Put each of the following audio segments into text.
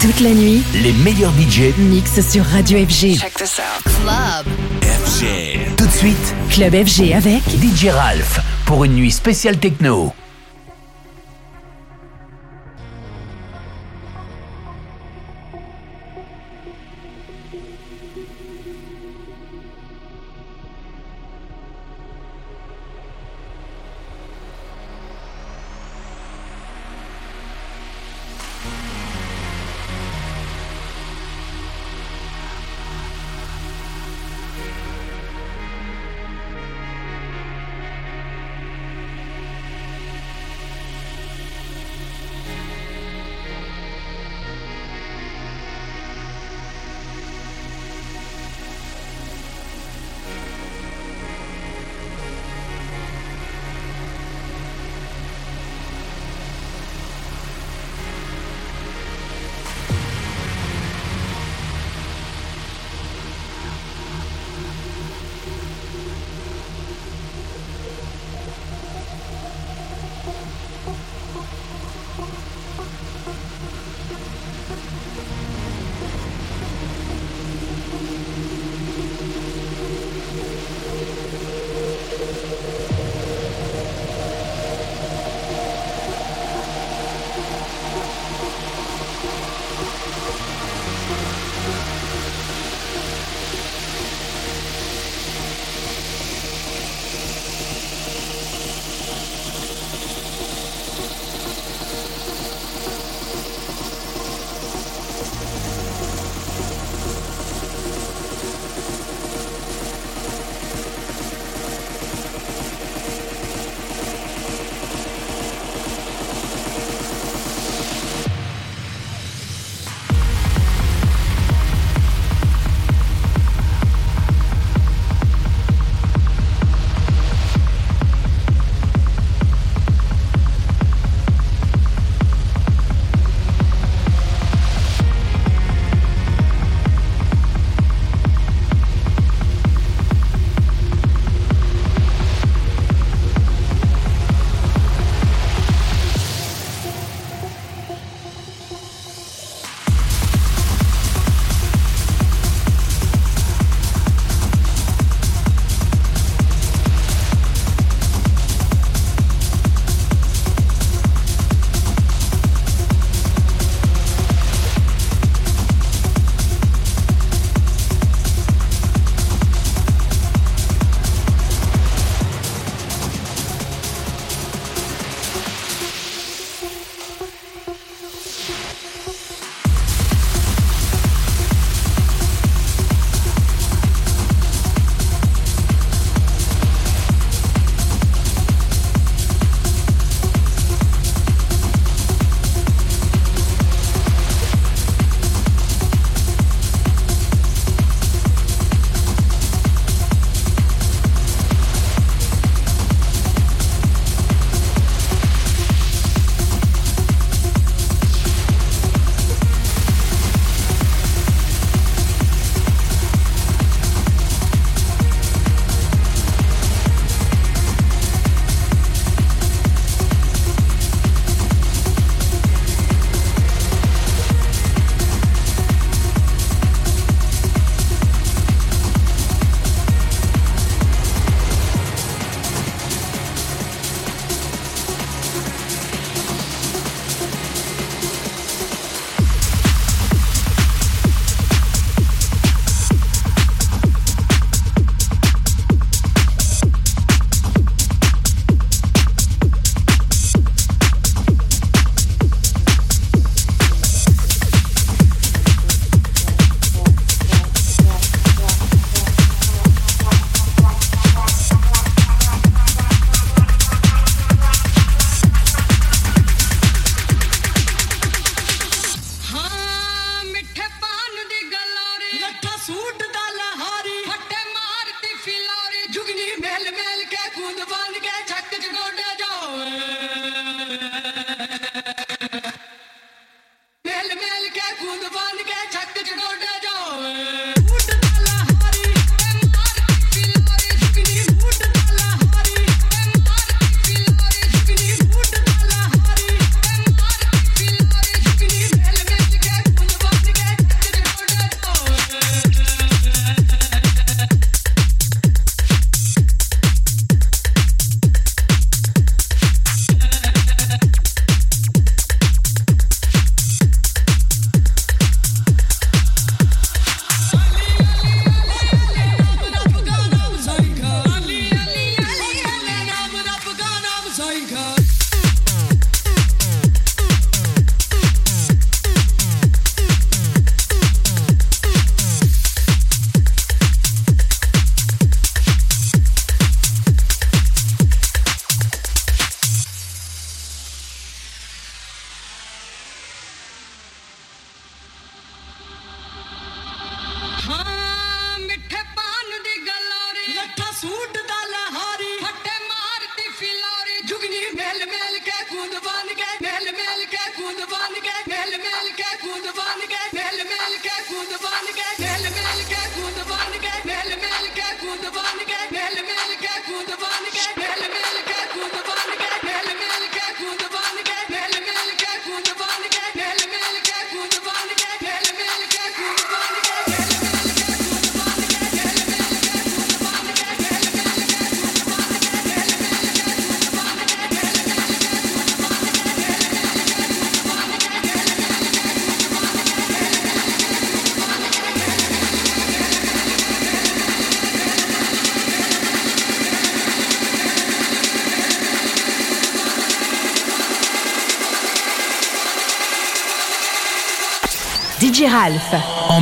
Toute la nuit, Les meilleurs budgets mix sur Radio FG. Check this out. Club. FG. Tout de suite, Club FG avec DJ Ralph pour une nuit spéciale techno.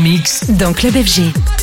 Mix. Dans Club FG.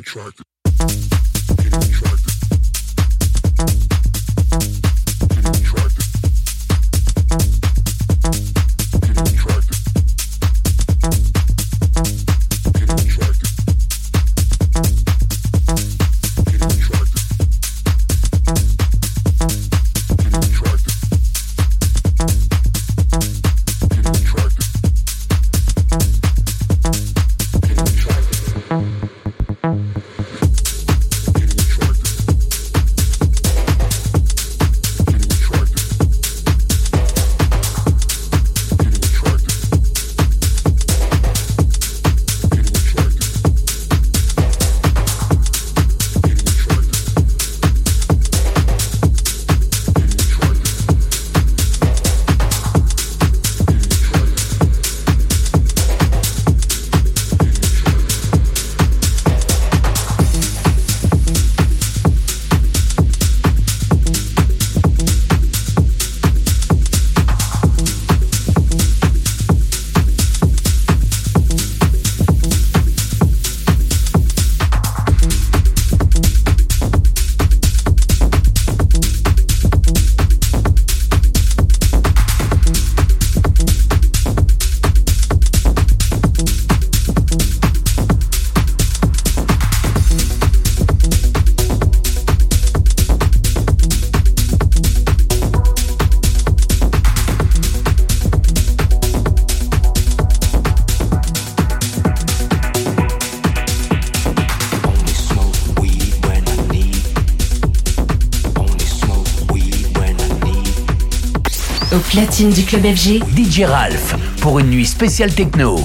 Attracted. Au platine du club FG, DJ Ralph pour une nuit spéciale techno.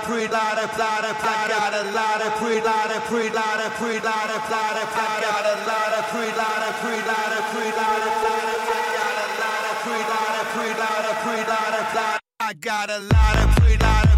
of pre lot of lot of I got a lot of pre lot of pre lot of pre lot of lot of I got a lot of pre lot of pre lot of pre lot of lot of I got a lot of pre lot of pre lot of pre lot of lot I got a lot of pre lot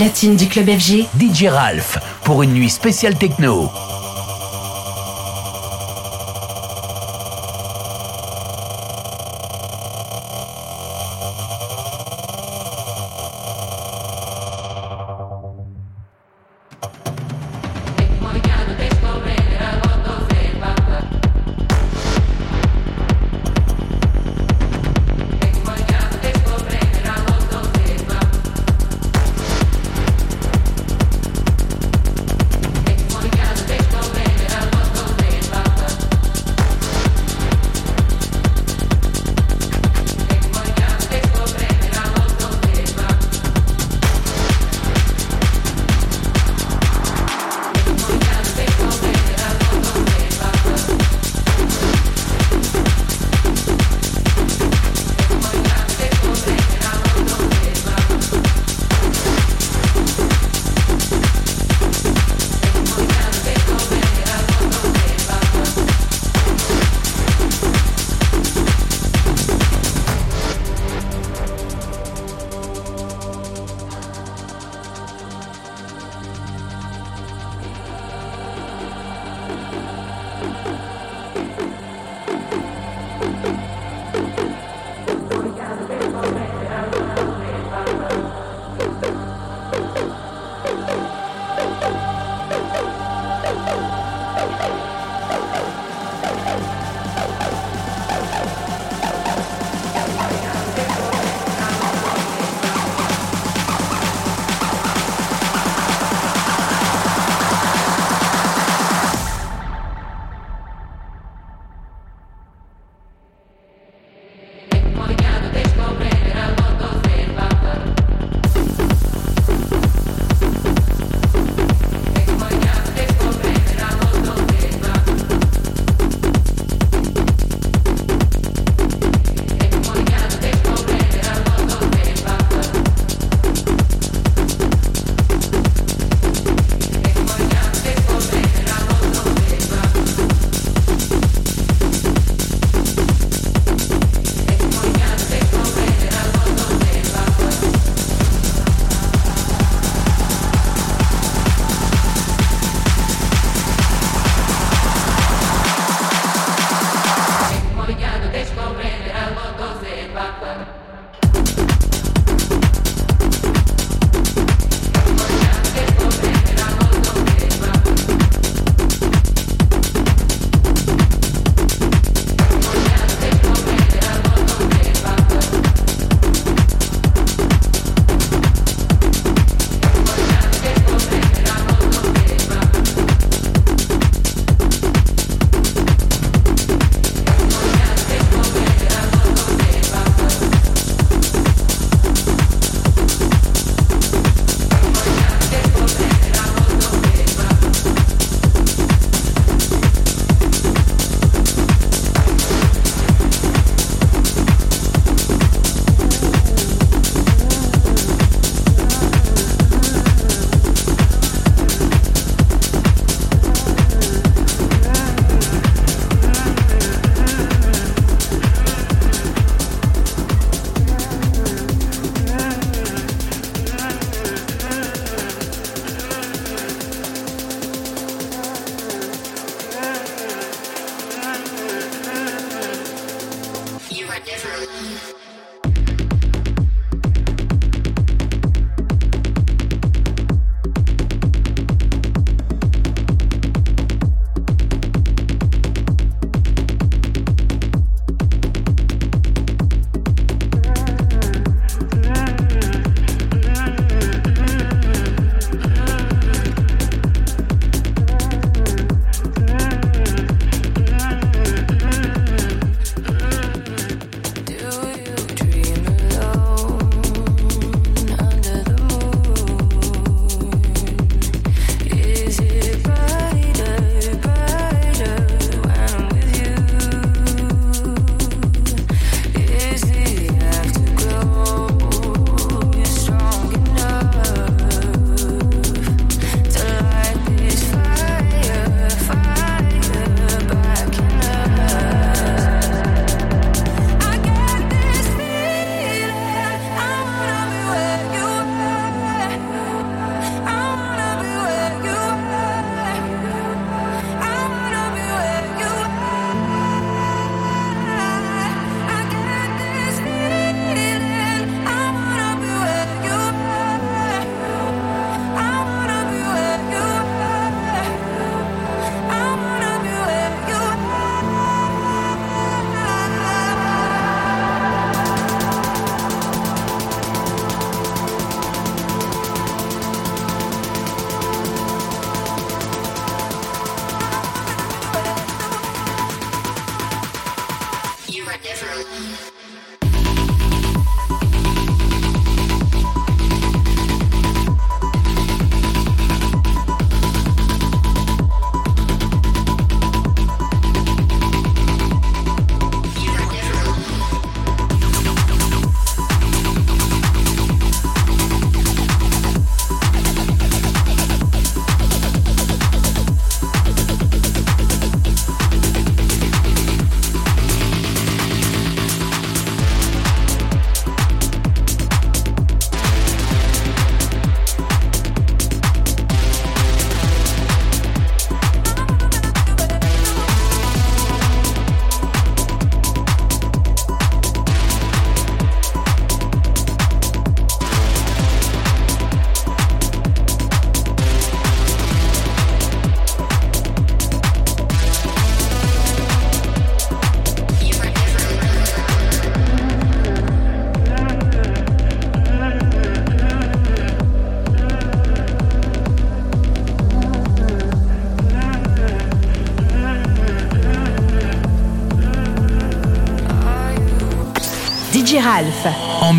platine du club FG. DJ Ralph pour une nuit spéciale techno.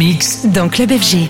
Mix dans Club FG.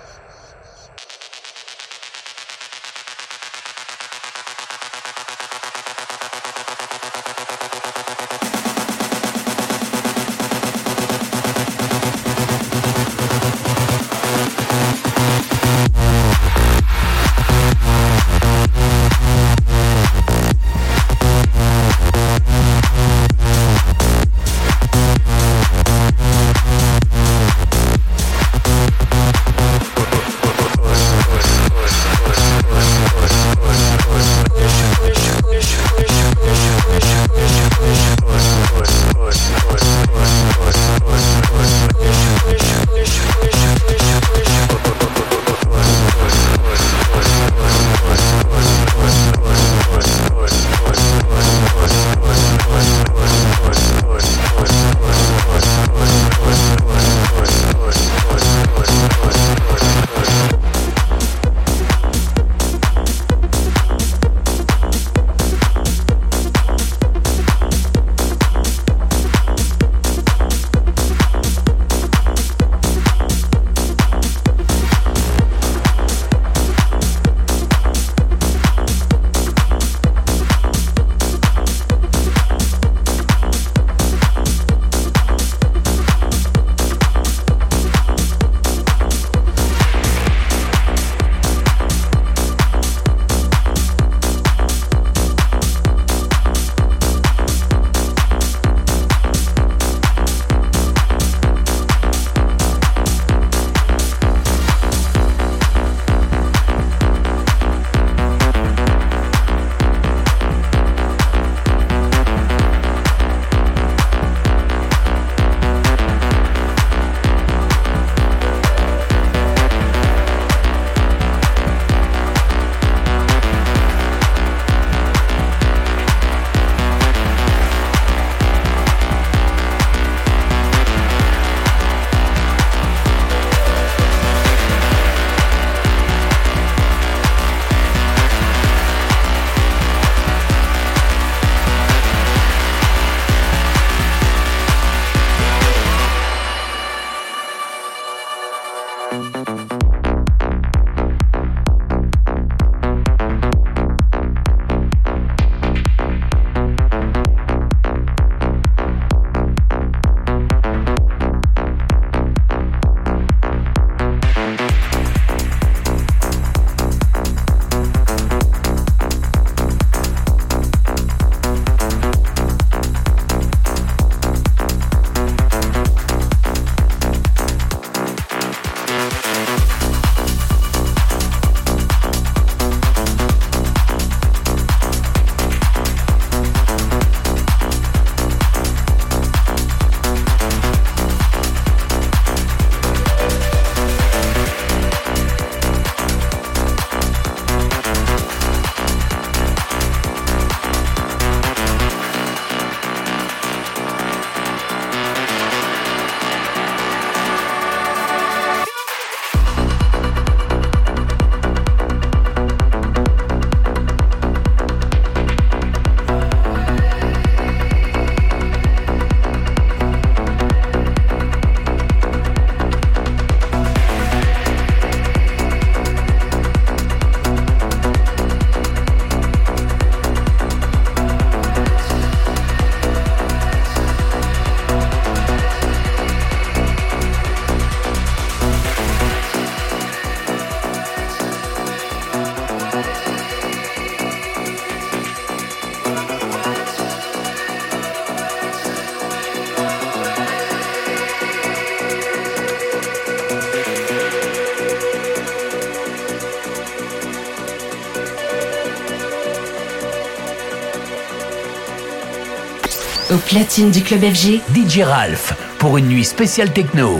Platine du club FG, DJ Ralph pour une nuit spéciale techno.